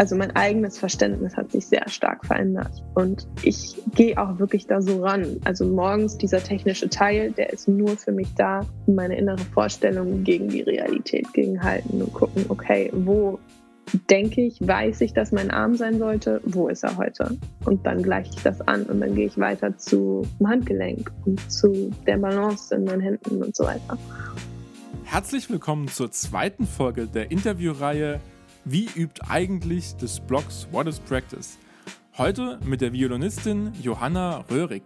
also mein eigenes Verständnis hat sich sehr stark verändert. Und ich gehe auch wirklich da so ran. Also morgens dieser technische Teil, der ist nur für mich da, meine innere Vorstellung gegen die Realität gegenhalten und gucken, okay, wo denke ich, weiß ich, dass mein Arm sein sollte, wo ist er heute? Und dann gleiche ich das an und dann gehe ich weiter zu dem Handgelenk und zu der Balance in meinen Händen und so weiter. Herzlich willkommen zur zweiten Folge der Interviewreihe Wie übt eigentlich des Blogs What is Practice? Heute mit der Violinistin Johanna Röhrig.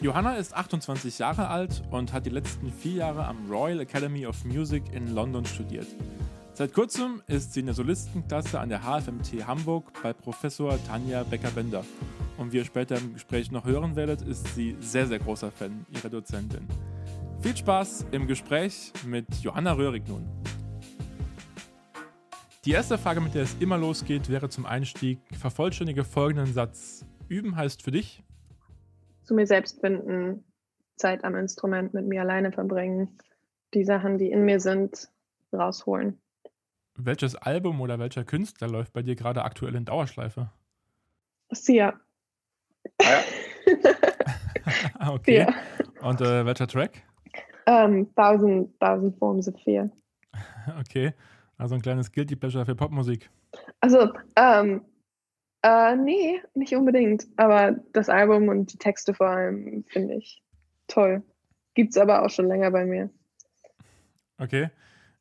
Johanna ist 28 Jahre alt und hat die letzten vier Jahre am Royal Academy of Music in London studiert. Seit kurzem ist sie in der Solistenklasse an der HFMT Hamburg bei Professor Tanja Becker-Bender. Und wie ihr später im Gespräch noch hören werdet, ist sie sehr, sehr großer Fan ihrer Dozentin. Viel Spaß im Gespräch mit Johanna Röhrig nun. Die erste Frage, mit der es immer losgeht, wäre zum Einstieg: Vervollständige folgenden Satz. Üben heißt für dich? Zu mir selbst finden, Zeit am Instrument mit mir alleine verbringen, die Sachen, die in mir sind, rausholen. Welches Album oder welcher Künstler läuft bei dir gerade aktuell in Dauerschleife? Sia. Ja. okay. Ja. Und äh, welcher Track? Um, thousand, thousand Forms of Fear. Okay, also ein kleines Guilty Pleasure für Popmusik. Also, ähm, äh, nee, nicht unbedingt. Aber das Album und die Texte vor allem finde ich toll. Gibt es aber auch schon länger bei mir. Okay.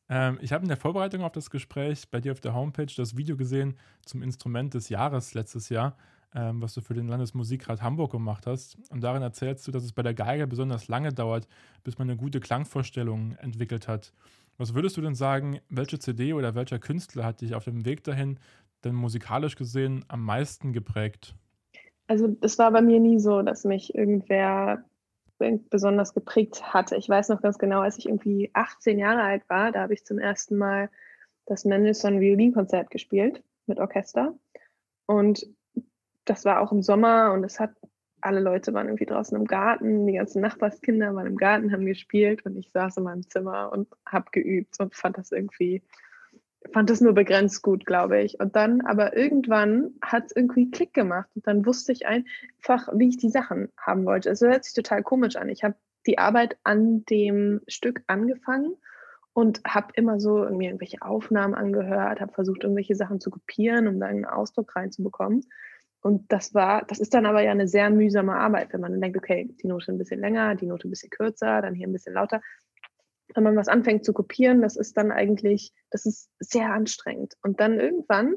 Ähm, ich habe in der Vorbereitung auf das Gespräch bei dir auf der Homepage das Video gesehen zum Instrument des Jahres letztes Jahr ähm, was du für den Landesmusikrat Hamburg gemacht hast. Und darin erzählst du, dass es bei der Geige besonders lange dauert, bis man eine gute Klangvorstellung entwickelt hat. Was würdest du denn sagen, welche CD oder welcher Künstler hat dich auf dem Weg dahin denn musikalisch gesehen am meisten geprägt? Also es war bei mir nie so, dass mich irgendwer besonders geprägt hatte. Ich weiß noch ganz genau, als ich irgendwie 18 Jahre alt war, da habe ich zum ersten Mal das Mendelssohn Violinkonzert gespielt mit Orchester. Und das war auch im Sommer und es hat, alle Leute waren irgendwie draußen im Garten, die ganzen Nachbarskinder waren im Garten, haben gespielt und ich saß in meinem Zimmer und habe geübt und fand das irgendwie, fand das nur begrenzt gut, glaube ich. Und dann, aber irgendwann hat es irgendwie Klick gemacht und dann wusste ich einfach, wie ich die Sachen haben wollte. Es hört sich total komisch an. Ich habe die Arbeit an dem Stück angefangen und habe immer so mir irgendwelche Aufnahmen angehört, habe versucht, irgendwelche Sachen zu kopieren, um da einen Ausdruck reinzubekommen. Und das war, das ist dann aber ja eine sehr mühsame Arbeit, wenn man dann denkt, okay, die Note ein bisschen länger, die Note ein bisschen kürzer, dann hier ein bisschen lauter. Wenn man was anfängt zu kopieren, das ist dann eigentlich, das ist sehr anstrengend. Und dann irgendwann,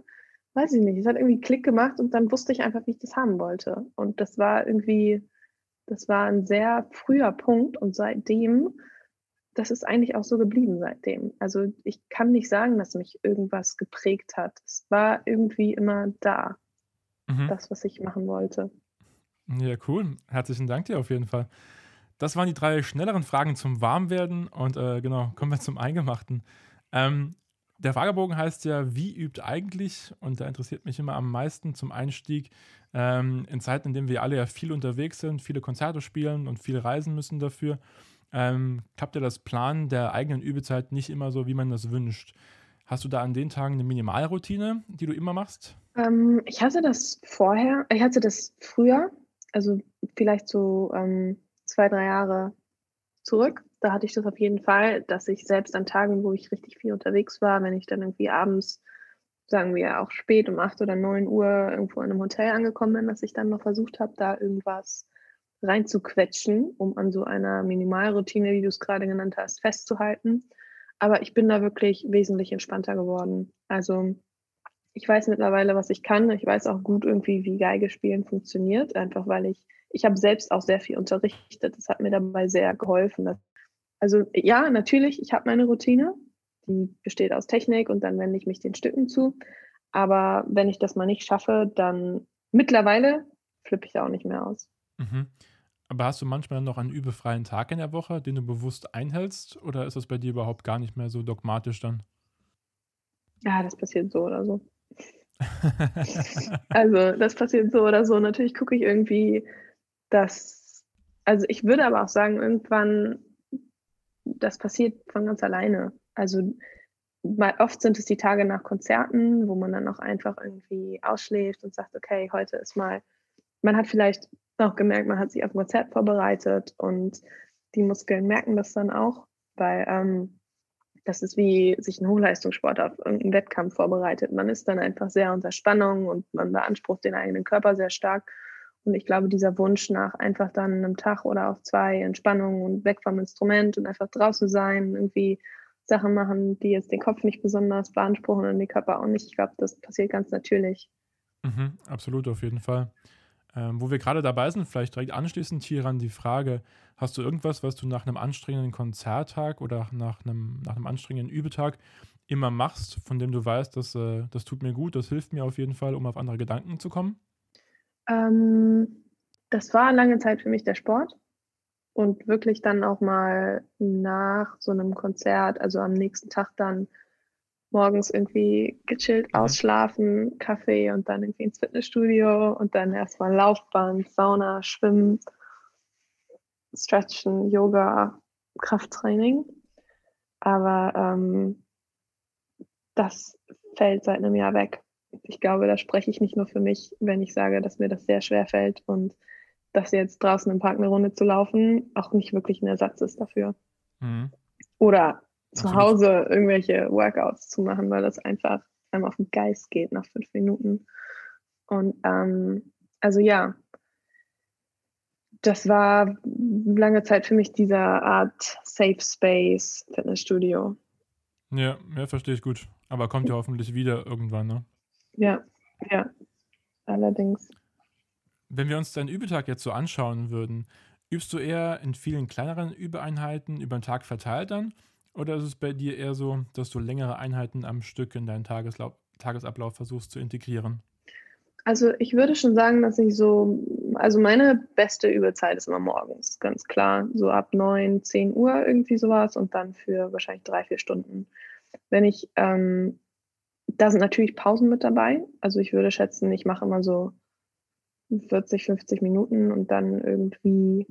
weiß ich nicht, es hat irgendwie Klick gemacht und dann wusste ich einfach, wie ich das haben wollte. Und das war irgendwie, das war ein sehr früher Punkt und seitdem, das ist eigentlich auch so geblieben seitdem. Also ich kann nicht sagen, dass mich irgendwas geprägt hat. Es war irgendwie immer da mhm. das, was ich machen wollte. Ja, cool. Herzlichen Dank dir auf jeden Fall. Das waren die drei schnelleren Fragen zum Warmwerden und äh, genau, kommen wir zum Eingemachten. Ähm, der Fragebogen heißt ja, wie übt eigentlich? Und da interessiert mich immer am meisten zum Einstieg ähm, in Zeiten, in denen wir alle ja viel unterwegs sind, viele Konzerte spielen und viel reisen müssen dafür. Ähm, klappt ja das Plan der eigenen Übezeit nicht immer so, wie man das wünscht. Hast du da an den Tagen eine Minimalroutine, die du immer machst? Ähm, ich hatte das vorher, ich hatte das früher, also vielleicht so ähm, zwei, drei Jahre zurück. Da hatte ich das auf jeden Fall, dass ich selbst an Tagen, wo ich richtig viel unterwegs war, wenn ich dann irgendwie abends, sagen wir auch spät um acht oder neun Uhr irgendwo in einem Hotel angekommen bin, dass ich dann noch versucht habe, da irgendwas reinzuquetschen, um an so einer Minimalroutine, wie du es gerade genannt hast, festzuhalten. Aber ich bin da wirklich wesentlich entspannter geworden. Also ich weiß mittlerweile, was ich kann. Ich weiß auch gut irgendwie, wie Geige spielen funktioniert, einfach weil ich, ich habe selbst auch sehr viel unterrichtet. Das hat mir dabei sehr geholfen. Also ja, natürlich, ich habe meine Routine, die besteht aus Technik und dann wende ich mich den Stücken zu. Aber wenn ich das mal nicht schaffe, dann mittlerweile flippe ich da auch nicht mehr aus. Mhm. Aber hast du manchmal noch einen übefreien Tag in der Woche, den du bewusst einhältst? Oder ist das bei dir überhaupt gar nicht mehr so dogmatisch dann? Ja, das passiert so oder so. also das passiert so oder so. Natürlich gucke ich irgendwie, dass, also ich würde aber auch sagen, irgendwann, das passiert von ganz alleine. Also oft sind es die Tage nach Konzerten, wo man dann auch einfach irgendwie ausschläft und sagt, okay, heute ist mal, man hat vielleicht auch gemerkt, man hat sich auf ein Konzert vorbereitet und die Muskeln merken das dann auch, weil ähm, das ist wie sich ein Hochleistungssport auf irgendeinen Wettkampf vorbereitet. Man ist dann einfach sehr unter Spannung und man beansprucht den eigenen Körper sehr stark. Und ich glaube, dieser Wunsch nach einfach dann einem Tag oder auch zwei Entspannung und weg vom Instrument und einfach draußen sein, irgendwie Sachen machen, die jetzt den Kopf nicht besonders beanspruchen und den Körper auch nicht. Ich glaube, das passiert ganz natürlich. Mhm, absolut, auf jeden Fall. Ähm, wo wir gerade dabei sind, vielleicht direkt anschließend hieran die Frage, hast du irgendwas, was du nach einem anstrengenden Konzerttag oder nach einem, nach einem anstrengenden Übetag immer machst, von dem du weißt, dass, äh, das tut mir gut, das hilft mir auf jeden Fall, um auf andere Gedanken zu kommen? Ähm, das war lange Zeit für mich der Sport und wirklich dann auch mal nach so einem Konzert, also am nächsten Tag dann morgens irgendwie gechillt ausschlafen, Kaffee und dann irgendwie ins Fitnessstudio und dann erstmal Laufband, Sauna, Schwimmen, Stretchen, Yoga, Krafttraining. Aber ähm, das fällt seit einem Jahr weg. Ich glaube, da spreche ich nicht nur für mich, wenn ich sage, dass mir das sehr schwer fällt und dass jetzt draußen im Park eine Runde zu laufen auch nicht wirklich ein Ersatz ist dafür. Mhm. Oder zu Hause irgendwelche Workouts zu machen, weil das einfach einem auf den Geist geht nach fünf Minuten. Und ähm, also ja, das war lange Zeit für mich diese Art Safe Space Fitnessstudio. Ja, ja, verstehe ich gut. Aber kommt ja hoffentlich wieder irgendwann, ne? Ja, ja, allerdings. Wenn wir uns deinen Übetag jetzt so anschauen würden, übst du eher in vielen kleineren Übeeinheiten über den Tag verteilt dann? Oder ist es bei dir eher so, dass du längere Einheiten am Stück in deinen Tageslau Tagesablauf versuchst zu integrieren? Also ich würde schon sagen, dass ich so, also meine beste Übezeit ist immer morgens, ganz klar. So ab 9, 10 Uhr irgendwie sowas und dann für wahrscheinlich drei, vier Stunden. Wenn ich, ähm, da sind natürlich Pausen mit dabei. Also ich würde schätzen, ich mache immer so 40, 50 Minuten und dann irgendwie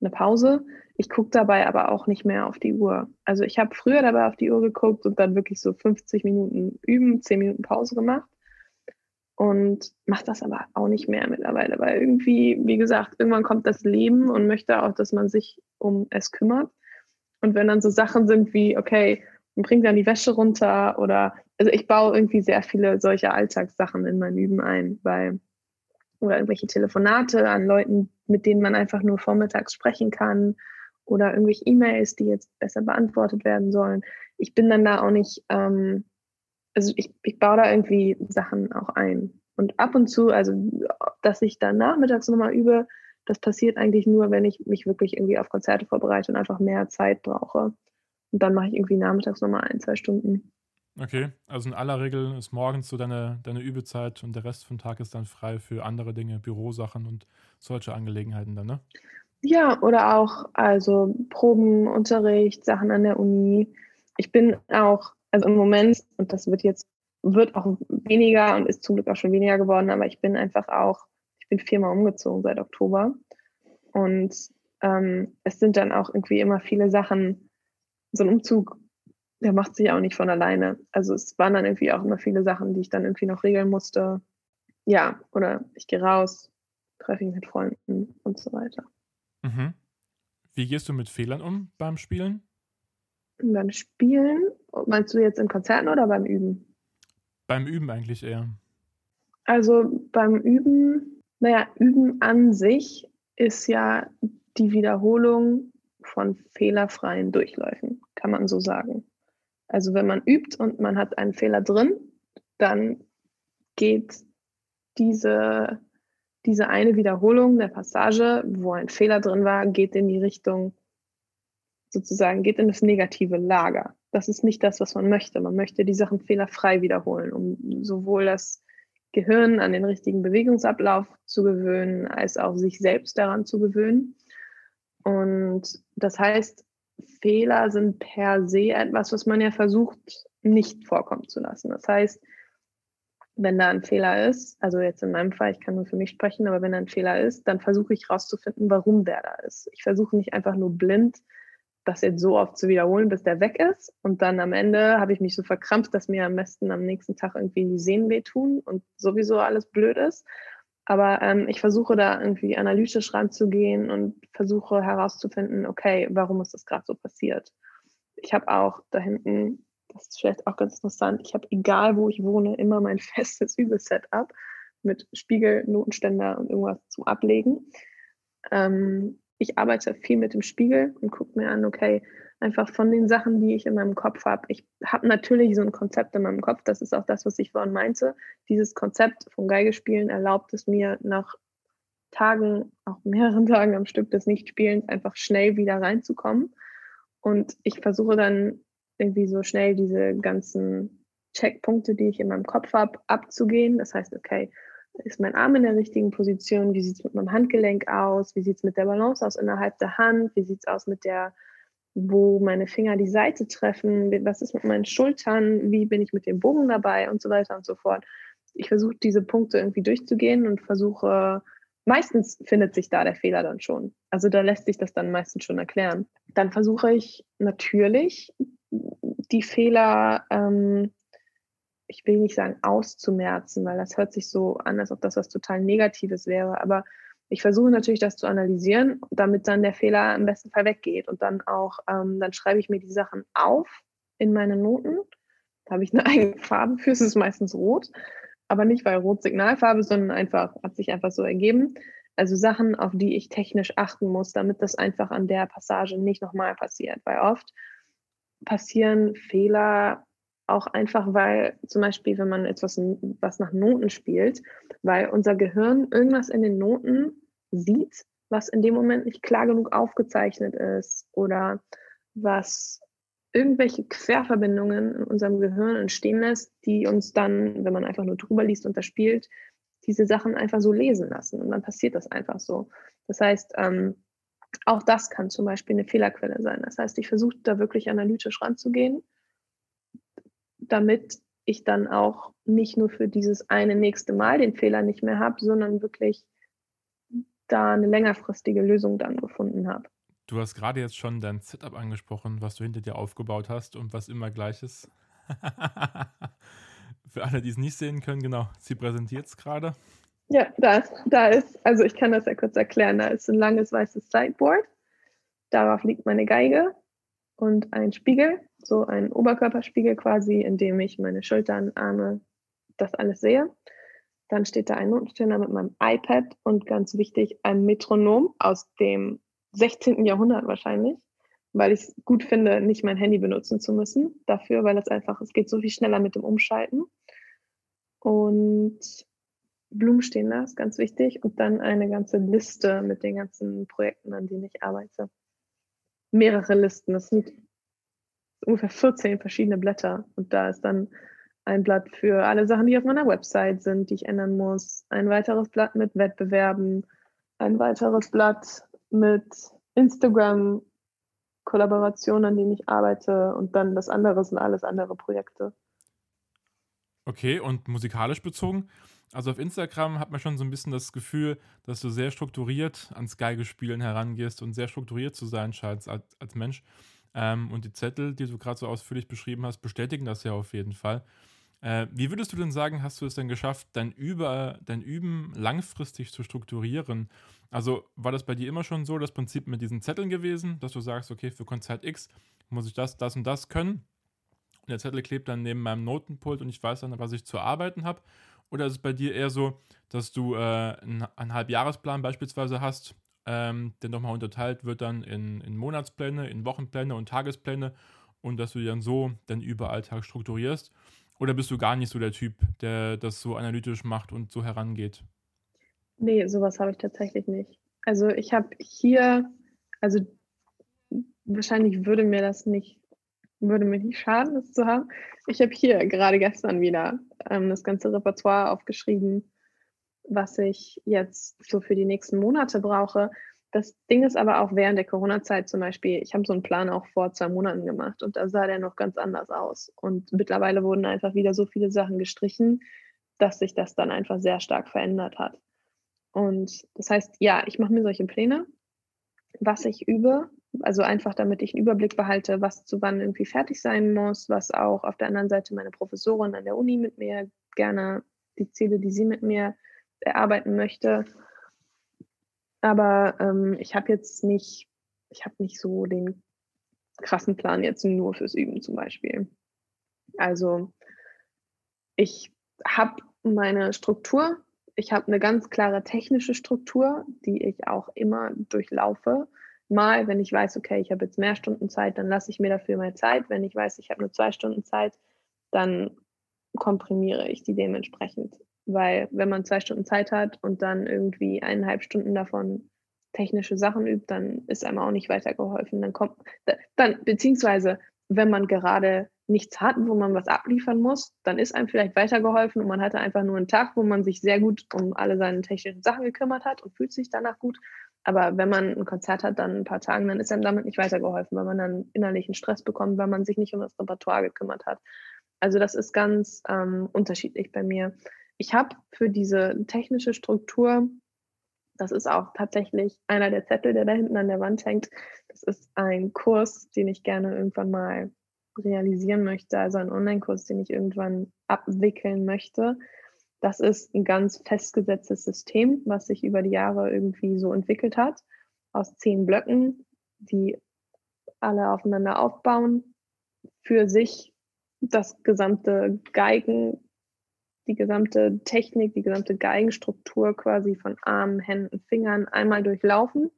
eine Pause. Ich gucke dabei aber auch nicht mehr auf die Uhr. Also ich habe früher dabei auf die Uhr geguckt und dann wirklich so 50 Minuten üben, 10 Minuten Pause gemacht und mache das aber auch nicht mehr mittlerweile, weil irgendwie, wie gesagt, irgendwann kommt das Leben und möchte auch, dass man sich um es kümmert. Und wenn dann so Sachen sind wie, okay, man bringt dann die Wäsche runter oder, also ich baue irgendwie sehr viele solche Alltagssachen in mein Üben ein, weil oder irgendwelche Telefonate an Leuten, mit denen man einfach nur vormittags sprechen kann oder irgendwelche E-Mails, die jetzt besser beantwortet werden sollen. Ich bin dann da auch nicht, ähm, also ich, ich baue da irgendwie Sachen auch ein. Und ab und zu, also dass ich dann nachmittags nochmal übe, das passiert eigentlich nur, wenn ich mich wirklich irgendwie auf Konzerte vorbereite und einfach mehr Zeit brauche. Und dann mache ich irgendwie nachmittags nochmal ein, zwei Stunden. Okay, also in aller Regel ist morgens so deine, deine Übezeit und der Rest vom Tag ist dann frei für andere Dinge, Bürosachen und solche Angelegenheiten dann, ne? Ja, oder auch also Proben, Unterricht, Sachen an der Uni. Ich bin auch, also im Moment, und das wird jetzt, wird auch weniger und ist zum Glück auch schon weniger geworden, aber ich bin einfach auch, ich bin viermal umgezogen seit Oktober. Und ähm, es sind dann auch irgendwie immer viele Sachen, so ein Umzug der macht sich auch nicht von alleine. Also es waren dann irgendwie auch immer viele Sachen, die ich dann irgendwie noch regeln musste. Ja, oder ich gehe raus, treffe mich mit Freunden und so weiter. Mhm. Wie gehst du mit Fehlern um beim Spielen? Beim Spielen? Meinst du jetzt in Konzerten oder beim Üben? Beim Üben eigentlich eher. Also beim Üben, naja, Üben an sich ist ja die Wiederholung von fehlerfreien Durchläufen, kann man so sagen. Also wenn man übt und man hat einen Fehler drin, dann geht diese, diese eine Wiederholung der Passage, wo ein Fehler drin war, geht in die Richtung, sozusagen, geht in das negative Lager. Das ist nicht das, was man möchte. Man möchte die Sachen fehlerfrei wiederholen, um sowohl das Gehirn an den richtigen Bewegungsablauf zu gewöhnen, als auch sich selbst daran zu gewöhnen. Und das heißt, Fehler sind per se etwas, was man ja versucht, nicht vorkommen zu lassen. Das heißt, wenn da ein Fehler ist, also jetzt in meinem Fall, ich kann nur für mich sprechen, aber wenn da ein Fehler ist, dann versuche ich herauszufinden, warum der da ist. Ich versuche nicht einfach nur blind das jetzt so oft zu wiederholen, bis der weg ist. Und dann am Ende habe ich mich so verkrampft, dass mir am besten am nächsten Tag irgendwie die Sehnen wehtun und sowieso alles blöd ist. Aber ähm, ich versuche da irgendwie analytisch ranzugehen und versuche herauszufinden, okay, warum ist das gerade so passiert? Ich habe auch da hinten, das ist vielleicht auch ganz interessant, ich habe egal wo ich wohne, immer mein festes Übelsetup mit Spiegel, Notenständer und irgendwas zum Ablegen. Ähm, ich arbeite viel mit dem Spiegel und gucke mir an, okay, einfach von den Sachen, die ich in meinem Kopf habe. Ich habe natürlich so ein Konzept in meinem Kopf, das ist auch das, was ich vorhin meinte. Dieses Konzept von Geigespielen erlaubt es mir nach Tagen, auch mehreren Tagen am Stück des Nichtspielens, einfach schnell wieder reinzukommen. Und ich versuche dann irgendwie so schnell diese ganzen Checkpunkte, die ich in meinem Kopf habe, abzugehen. Das heißt, okay, ist mein Arm in der richtigen Position? Wie sieht es mit meinem Handgelenk aus? Wie sieht es mit der Balance aus innerhalb der Hand? Wie sieht es aus mit der, wo meine Finger die Seite treffen? Was ist mit meinen Schultern? Wie bin ich mit dem Bogen dabei? Und so weiter und so fort. Ich versuche diese Punkte irgendwie durchzugehen und versuche, meistens findet sich da der Fehler dann schon. Also da lässt sich das dann meistens schon erklären. Dann versuche ich natürlich die Fehler ähm, ich will nicht sagen auszumerzen, weil das hört sich so an, als ob das was total Negatives wäre. Aber ich versuche natürlich, das zu analysieren, damit dann der Fehler im besten Fall weggeht. Und dann auch, ähm, dann schreibe ich mir die Sachen auf in meine Noten. Da habe ich eine eigene Farbe für, es ist meistens rot. Aber nicht weil rot Signalfarbe, sondern einfach, hat sich einfach so ergeben. Also Sachen, auf die ich technisch achten muss, damit das einfach an der Passage nicht nochmal passiert. Weil oft passieren Fehler auch einfach, weil zum Beispiel, wenn man etwas was nach Noten spielt, weil unser Gehirn irgendwas in den Noten sieht, was in dem Moment nicht klar genug aufgezeichnet ist oder was irgendwelche Querverbindungen in unserem Gehirn entstehen lässt, die uns dann, wenn man einfach nur drüber liest und das spielt, diese Sachen einfach so lesen lassen. Und dann passiert das einfach so. Das heißt, ähm, auch das kann zum Beispiel eine Fehlerquelle sein. Das heißt, ich versuche da wirklich analytisch ranzugehen damit ich dann auch nicht nur für dieses eine nächste Mal den Fehler nicht mehr habe, sondern wirklich da eine längerfristige Lösung dann gefunden habe. Du hast gerade jetzt schon dein Setup angesprochen, was du hinter dir aufgebaut hast und was immer gleich ist. Für alle, die es nicht sehen können, genau, sie präsentiert es gerade. Ja, da da ist, also ich kann das ja kurz erklären, da ist ein langes weißes Sideboard. Darauf liegt meine Geige und ein Spiegel, so ein Oberkörperspiegel quasi, in dem ich meine Schultern, Arme, das alles sehe. Dann steht da ein Notenständer mit meinem iPad und ganz wichtig ein Metronom aus dem 16. Jahrhundert wahrscheinlich, weil ich es gut finde, nicht mein Handy benutzen zu müssen dafür, weil es einfach, es geht so viel schneller mit dem Umschalten. Und Blumen stehen da, ist ganz wichtig. Und dann eine ganze Liste mit den ganzen Projekten, an denen ich arbeite mehrere Listen. Das sind ungefähr 14 verschiedene Blätter. Und da ist dann ein Blatt für alle Sachen, die auf meiner Website sind, die ich ändern muss. Ein weiteres Blatt mit Wettbewerben. Ein weiteres Blatt mit Instagram Kollaborationen, an denen ich arbeite. Und dann das andere sind alles andere Projekte. Okay, und musikalisch bezogen? Also auf Instagram hat man schon so ein bisschen das Gefühl, dass du sehr strukturiert ans Geigespielen herangehst und sehr strukturiert zu sein scheinst als, als Mensch. Ähm, und die Zettel, die du gerade so ausführlich beschrieben hast, bestätigen das ja auf jeden Fall. Äh, wie würdest du denn sagen, hast du es denn geschafft, dein, Über, dein Üben langfristig zu strukturieren? Also war das bei dir immer schon so, das Prinzip mit diesen Zetteln gewesen, dass du sagst, okay, für Konzert X muss ich das, das und das können? Und der Zettel klebt dann neben meinem Notenpult und ich weiß dann, was ich zu arbeiten habe. Oder ist es bei dir eher so, dass du äh, einen, einen Halbjahresplan beispielsweise hast, ähm, der nochmal unterteilt wird dann in, in Monatspläne, in Wochenpläne und Tagespläne und dass du dann so deinen Überalltag strukturierst? Oder bist du gar nicht so der Typ, der das so analytisch macht und so herangeht? Nee, sowas habe ich tatsächlich nicht. Also ich habe hier, also wahrscheinlich würde mir das nicht würde mir nicht schaden, das zu haben. Ich habe hier gerade gestern wieder ähm, das ganze Repertoire aufgeschrieben, was ich jetzt so für die nächsten Monate brauche. Das Ding ist aber auch während der Corona-Zeit zum Beispiel, ich habe so einen Plan auch vor zwei Monaten gemacht und da sah der noch ganz anders aus. Und mittlerweile wurden einfach wieder so viele Sachen gestrichen, dass sich das dann einfach sehr stark verändert hat. Und das heißt, ja, ich mache mir solche Pläne, was ich übe, Also einfach, damit ich einen Überblick behalte, was zu wann irgendwie fertig sein muss, was auch auf der anderen Seite meine Professorin an der Uni mit mir gerne die Ziele, die sie mit mir erarbeiten möchte. Aber ähm, ich habe jetzt nicht, ich habe nicht so den krassen Plan jetzt nur fürs Üben zum Beispiel. Also ich habe meine Struktur, ich habe eine ganz klare technische Struktur, die ich auch immer durchlaufe. Mal, wenn ich weiß, okay, ich habe jetzt mehr Stunden Zeit, dann lasse ich mir dafür mehr Zeit. Wenn ich weiß, ich habe nur zwei Stunden Zeit, dann komprimiere ich die dementsprechend. Weil wenn man zwei Stunden Zeit hat und dann irgendwie eineinhalb Stunden davon technische Sachen übt, dann ist einem auch nicht weitergeholfen. Dann kommt, dann, beziehungsweise, wenn man gerade nichts hat, wo man was abliefern muss, dann ist einem vielleicht weitergeholfen und man hatte einfach nur einen Tag, wo man sich sehr gut um alle seine technischen Sachen gekümmert hat und fühlt sich danach gut. Aber wenn man ein Konzert hat, dann ein paar Tagen, dann ist einem damit nicht weitergeholfen, weil man dann innerlichen Stress bekommt, weil man sich nicht um das Repertoire gekümmert hat. Also das ist ganz ähm, unterschiedlich bei mir. Ich habe für diese technische Struktur das ist auch tatsächlich einer der Zettel, der da hinten an der Wand hängt. Das ist ein Kurs, den ich gerne irgendwann mal realisieren möchte, also ein Online-Kurs, den ich irgendwann abwickeln möchte. Das ist ein ganz festgesetztes System, was sich über die Jahre irgendwie so entwickelt hat, aus zehn Blöcken, die alle aufeinander aufbauen, für sich das gesamte Geigen die gesamte Technik, die gesamte Geigenstruktur quasi von Armen, Händen, Fingern einmal durchlaufen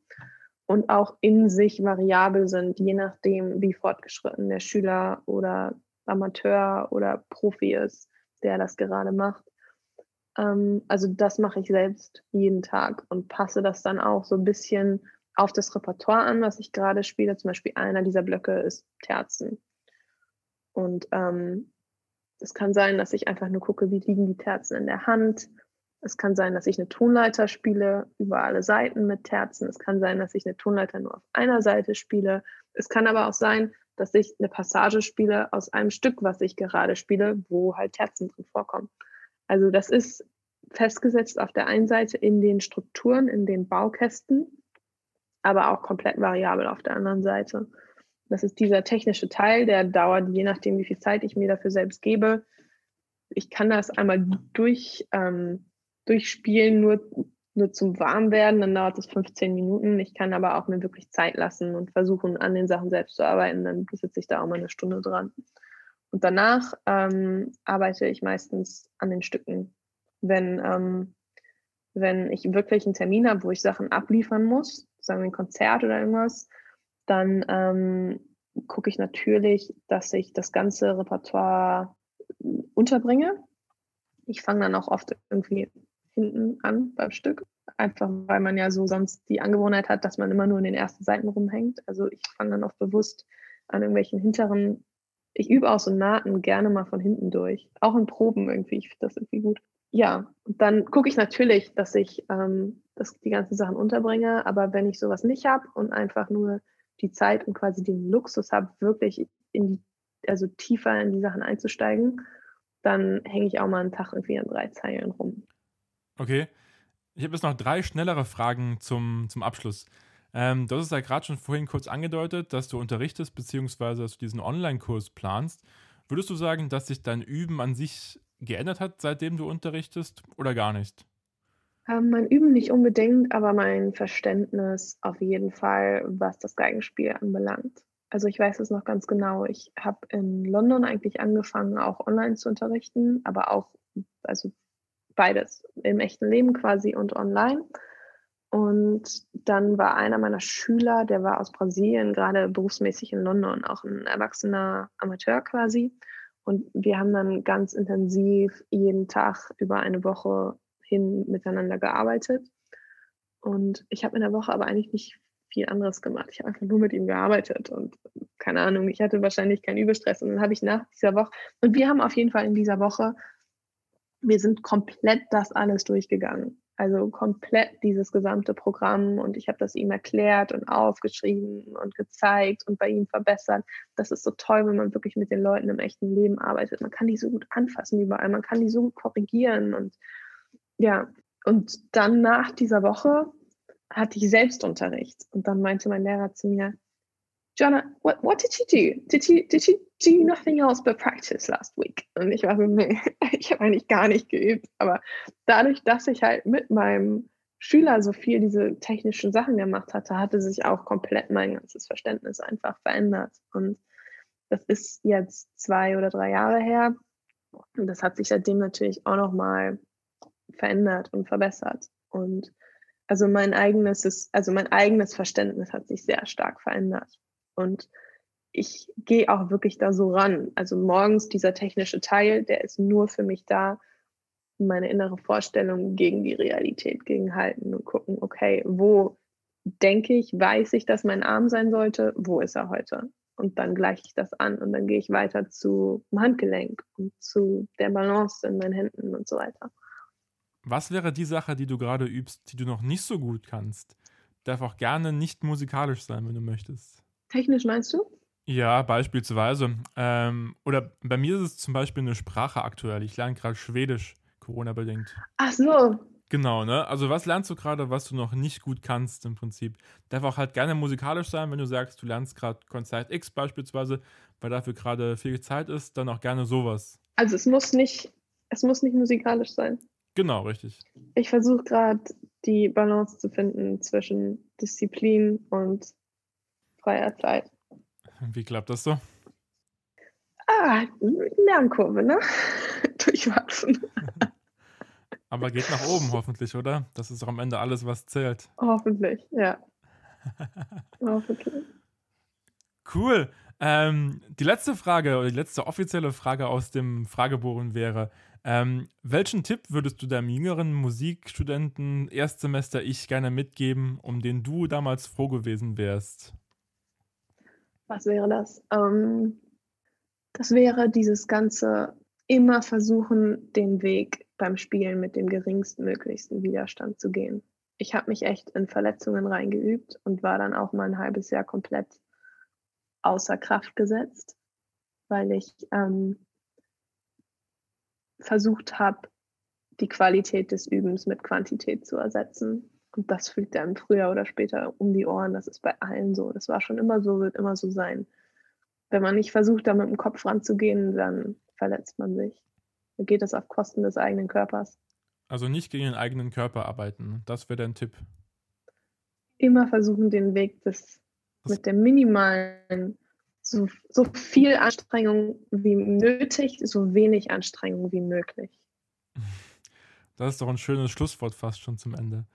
und auch in sich variabel sind, je nachdem, wie fortgeschritten der Schüler oder Amateur oder Profi ist, der das gerade macht. Ähm, also das mache ich selbst jeden Tag und passe das dann auch so ein bisschen auf das Repertoire an, was ich gerade spiele. Zum Beispiel einer dieser Blöcke ist Terzen. Und ähm, es kann sein, dass ich einfach nur gucke, wie liegen die Terzen in der Hand. Es kann sein, dass ich eine Tonleiter spiele über alle Seiten mit Terzen. Es kann sein, dass ich eine Tonleiter nur auf einer Seite spiele. Es kann aber auch sein, dass ich eine Passage spiele aus einem Stück, was ich gerade spiele, wo halt Terzen drin vorkommen. Also das ist festgesetzt auf der einen Seite in den Strukturen, in den Baukästen, aber auch komplett variabel auf der anderen Seite. Das ist dieser technische Teil, der dauert, je nachdem, wie viel Zeit ich mir dafür selbst gebe. Ich kann das einmal durch, ähm, durchspielen, nur, nur zum Warmwerden, dann dauert es 15 Minuten. Ich kann aber auch mir wirklich Zeit lassen und versuchen, an den Sachen selbst zu arbeiten. Dann sitze ich da auch mal eine Stunde dran. Und danach ähm, arbeite ich meistens an den Stücken. Wenn, ähm, wenn ich wirklich einen Termin habe, wo ich Sachen abliefern muss, sagen wir ein Konzert oder irgendwas, dann ähm, gucke ich natürlich, dass ich das ganze Repertoire unterbringe. Ich fange dann auch oft irgendwie hinten an beim Stück, einfach weil man ja so sonst die Angewohnheit hat, dass man immer nur in den ersten Seiten rumhängt. Also ich fange dann oft bewusst an irgendwelchen hinteren, ich übe auch so Naten gerne mal von hinten durch, auch in Proben irgendwie, ich finde das irgendwie gut. Ja, und dann gucke ich natürlich, dass ich ähm, dass die ganzen Sachen unterbringe, aber wenn ich sowas nicht habe und einfach nur die Zeit und quasi den Luxus habe, wirklich in die, also tiefer in die Sachen einzusteigen, dann hänge ich auch mal einen Tag irgendwie an drei Zeilen rum. Okay. Ich habe jetzt noch drei schnellere Fragen zum, zum Abschluss. Ähm, du hast es ja gerade schon vorhin kurz angedeutet, dass du unterrichtest, beziehungsweise dass du diesen Online-Kurs planst. Würdest du sagen, dass sich dein Üben an sich geändert hat, seitdem du unterrichtest oder gar nicht? Ähm, mein Üben nicht unbedingt, aber mein Verständnis auf jeden Fall, was das Geigenspiel anbelangt. Also ich weiß es noch ganz genau. Ich habe in London eigentlich angefangen, auch online zu unterrichten, aber auch, also beides, im echten Leben quasi und online. Und dann war einer meiner Schüler, der war aus Brasilien, gerade berufsmäßig in London, auch ein erwachsener Amateur quasi. Und wir haben dann ganz intensiv jeden Tag über eine Woche hin miteinander gearbeitet. Und ich habe in der Woche aber eigentlich nicht viel anderes gemacht. Ich habe einfach nur mit ihm gearbeitet und keine Ahnung, ich hatte wahrscheinlich keinen Überstress. Und dann habe ich nach dieser Woche, und wir haben auf jeden Fall in dieser Woche, wir sind komplett das alles durchgegangen. Also komplett dieses gesamte Programm und ich habe das ihm erklärt und aufgeschrieben und gezeigt und bei ihm verbessert. Das ist so toll, wenn man wirklich mit den Leuten im echten Leben arbeitet. Man kann die so gut anfassen überall, man kann die so gut korrigieren und ja, und dann nach dieser Woche hatte ich Selbstunterricht. Und dann meinte mein Lehrer zu mir, Jonna, what, what did you do? Did you, did you do nothing else but practice last week? Und ich war so, nee, ich habe eigentlich gar nicht geübt. Aber dadurch, dass ich halt mit meinem Schüler so viel diese technischen Sachen gemacht hatte, hatte sich auch komplett mein ganzes Verständnis einfach verändert. Und das ist jetzt zwei oder drei Jahre her. Und das hat sich seitdem natürlich auch nochmal verändert und verbessert. Und also mein eigenes, also mein eigenes Verständnis hat sich sehr stark verändert. Und ich gehe auch wirklich da so ran. Also morgens dieser technische Teil, der ist nur für mich da, meine innere Vorstellung gegen die Realität gegenhalten und gucken, okay, wo denke ich, weiß ich, dass mein Arm sein sollte, wo ist er heute? Und dann gleiche ich das an und dann gehe ich weiter zu dem Handgelenk und zu der Balance in meinen Händen und so weiter. Was wäre die Sache, die du gerade übst, die du noch nicht so gut kannst? Darf auch gerne nicht musikalisch sein, wenn du möchtest. Technisch meinst du? Ja, beispielsweise. Ähm, oder bei mir ist es zum Beispiel eine Sprache aktuell. Ich lerne gerade Schwedisch, Corona-bedingt. Ach so. Genau, ne? Also was lernst du gerade, was du noch nicht gut kannst im Prinzip? Darf auch halt gerne musikalisch sein, wenn du sagst, du lernst gerade Konzert X beispielsweise, weil dafür gerade viel Zeit ist, dann auch gerne sowas. Also es muss nicht, es muss nicht musikalisch sein. Genau, richtig. Ich versuche gerade die Balance zu finden zwischen Disziplin und freier Zeit. Wie klappt das so? Ah, Lernkurve, ne? Durchwachsen. Aber geht nach oben hoffentlich, oder? Das ist auch am Ende alles, was zählt. Hoffentlich, ja. hoffentlich. Cool. Ähm, die letzte Frage oder die letzte offizielle Frage aus dem Fragebogen wäre: ähm, Welchen Tipp würdest du deinem jüngeren Musikstudenten Erstsemester ich gerne mitgeben, um den du damals froh gewesen wärst? Was wäre das? Ähm, das wäre dieses ganze immer versuchen, den Weg beim Spielen mit dem geringstmöglichsten Widerstand zu gehen. Ich habe mich echt in Verletzungen reingeübt und war dann auch mal ein halbes Jahr komplett außer Kraft gesetzt, weil ich ähm, versucht habe, die Qualität des Übens mit Quantität zu ersetzen. Und das fliegt einem früher oder später um die Ohren. Das ist bei allen so. Das war schon immer so, wird immer so sein. Wenn man nicht versucht, da mit dem Kopf ranzugehen, dann verletzt man sich. Dann geht das auf Kosten des eigenen Körpers. Also nicht gegen den eigenen Körper arbeiten. Das wäre dein Tipp. Immer versuchen, den Weg des, mit der minimalen so, so viel Anstrengung wie nötig, so wenig Anstrengung wie möglich. Das ist doch ein schönes Schlusswort fast schon zum Ende.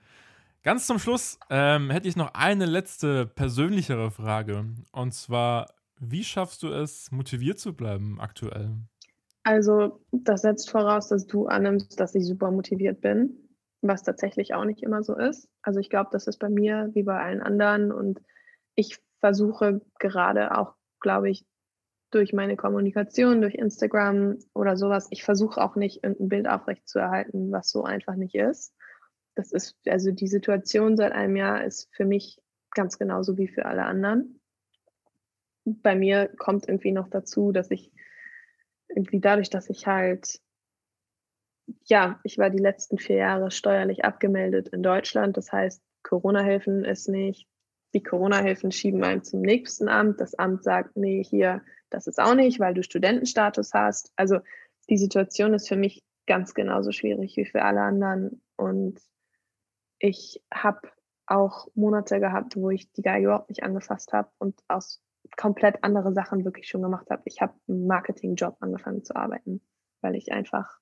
Ganz zum Schluss ähm, hätte ich noch eine letzte persönlichere Frage. Und zwar, wie schaffst du es, motiviert zu bleiben aktuell? Also, das setzt voraus, dass du annimmst, dass ich super motiviert bin, was tatsächlich auch nicht immer so ist. Also, ich glaube, das ist bei mir wie bei allen anderen und ich versuche gerade auch glaube ich, durch meine Kommunikation, durch Instagram oder sowas. Ich versuche auch nicht, irgendein Bild aufrecht zu erhalten, was so einfach nicht ist. Das ist, also die Situation seit einem Jahr ist für mich ganz genauso wie für alle anderen. Bei mir kommt irgendwie noch dazu, dass ich irgendwie dadurch, dass ich halt, ja, ich war die letzten vier Jahre steuerlich abgemeldet in Deutschland. Das heißt, Corona-Hilfen ist nicht, die Corona-Hilfen schieben einen zum nächsten Amt. Das Amt sagt, nee, hier, das ist auch nicht, weil du Studentenstatus hast. Also die Situation ist für mich ganz genauso schwierig wie für alle anderen. Und ich habe auch Monate gehabt, wo ich die Geige überhaupt nicht angefasst habe und aus komplett andere Sachen wirklich schon gemacht habe. Ich habe einen Marketingjob angefangen zu arbeiten, weil ich einfach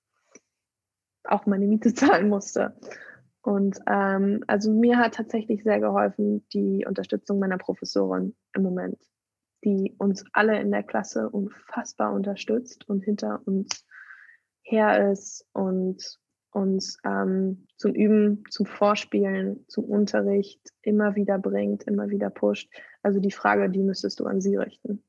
auch meine Miete zahlen musste. Und ähm, also mir hat tatsächlich sehr geholfen die Unterstützung meiner Professorin im Moment, die uns alle in der Klasse unfassbar unterstützt und hinter uns her ist und uns ähm, zum Üben, zum Vorspielen, zum Unterricht immer wieder bringt, immer wieder pusht. Also die Frage, die müsstest du an sie richten.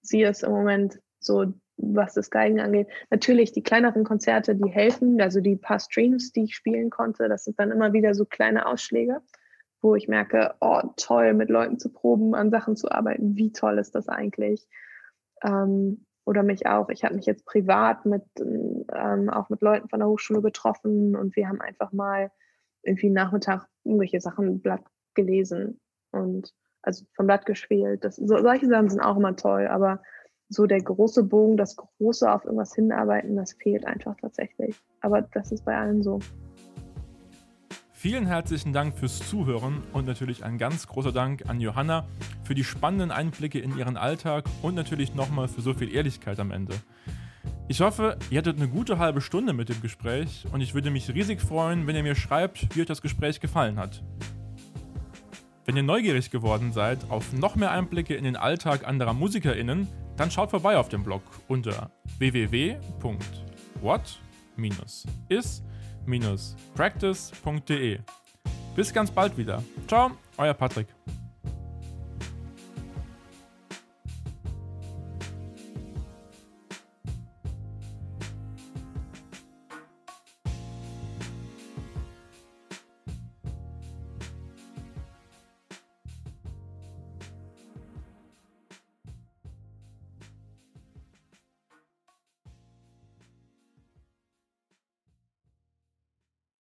Sie ist im Moment so was das Geigen angeht. Natürlich die kleineren Konzerte, die helfen, also die paar Streams, die ich spielen konnte, das sind dann immer wieder so kleine Ausschläge, wo ich merke, oh toll, mit Leuten zu proben, an Sachen zu arbeiten, wie toll ist das eigentlich? Ähm, oder mich auch. Ich habe mich jetzt privat mit ähm, auch mit Leuten von der Hochschule getroffen und wir haben einfach mal irgendwie Nachmittag irgendwelche Sachen Blatt gelesen und also vom Blatt geschwelt. Das, so, solche Sachen sind auch immer toll, aber so der große Bogen, das große auf irgendwas hinarbeiten, das fehlt einfach tatsächlich. Aber das ist bei allen so. Vielen herzlichen Dank fürs Zuhören und natürlich ein ganz großer Dank an Johanna für die spannenden Einblicke in ihren Alltag und natürlich nochmal für so viel Ehrlichkeit am Ende. Ich hoffe, ihr hattet eine gute halbe Stunde mit dem Gespräch und ich würde mich riesig freuen, wenn ihr mir schreibt, wie euch das Gespräch gefallen hat. Wenn ihr neugierig geworden seid auf noch mehr Einblicke in den Alltag anderer MusikerInnen, dann schaut vorbei auf dem Blog unter www.what-is practice.de. Bis ganz bald wieder. Ciao, euer Patrick.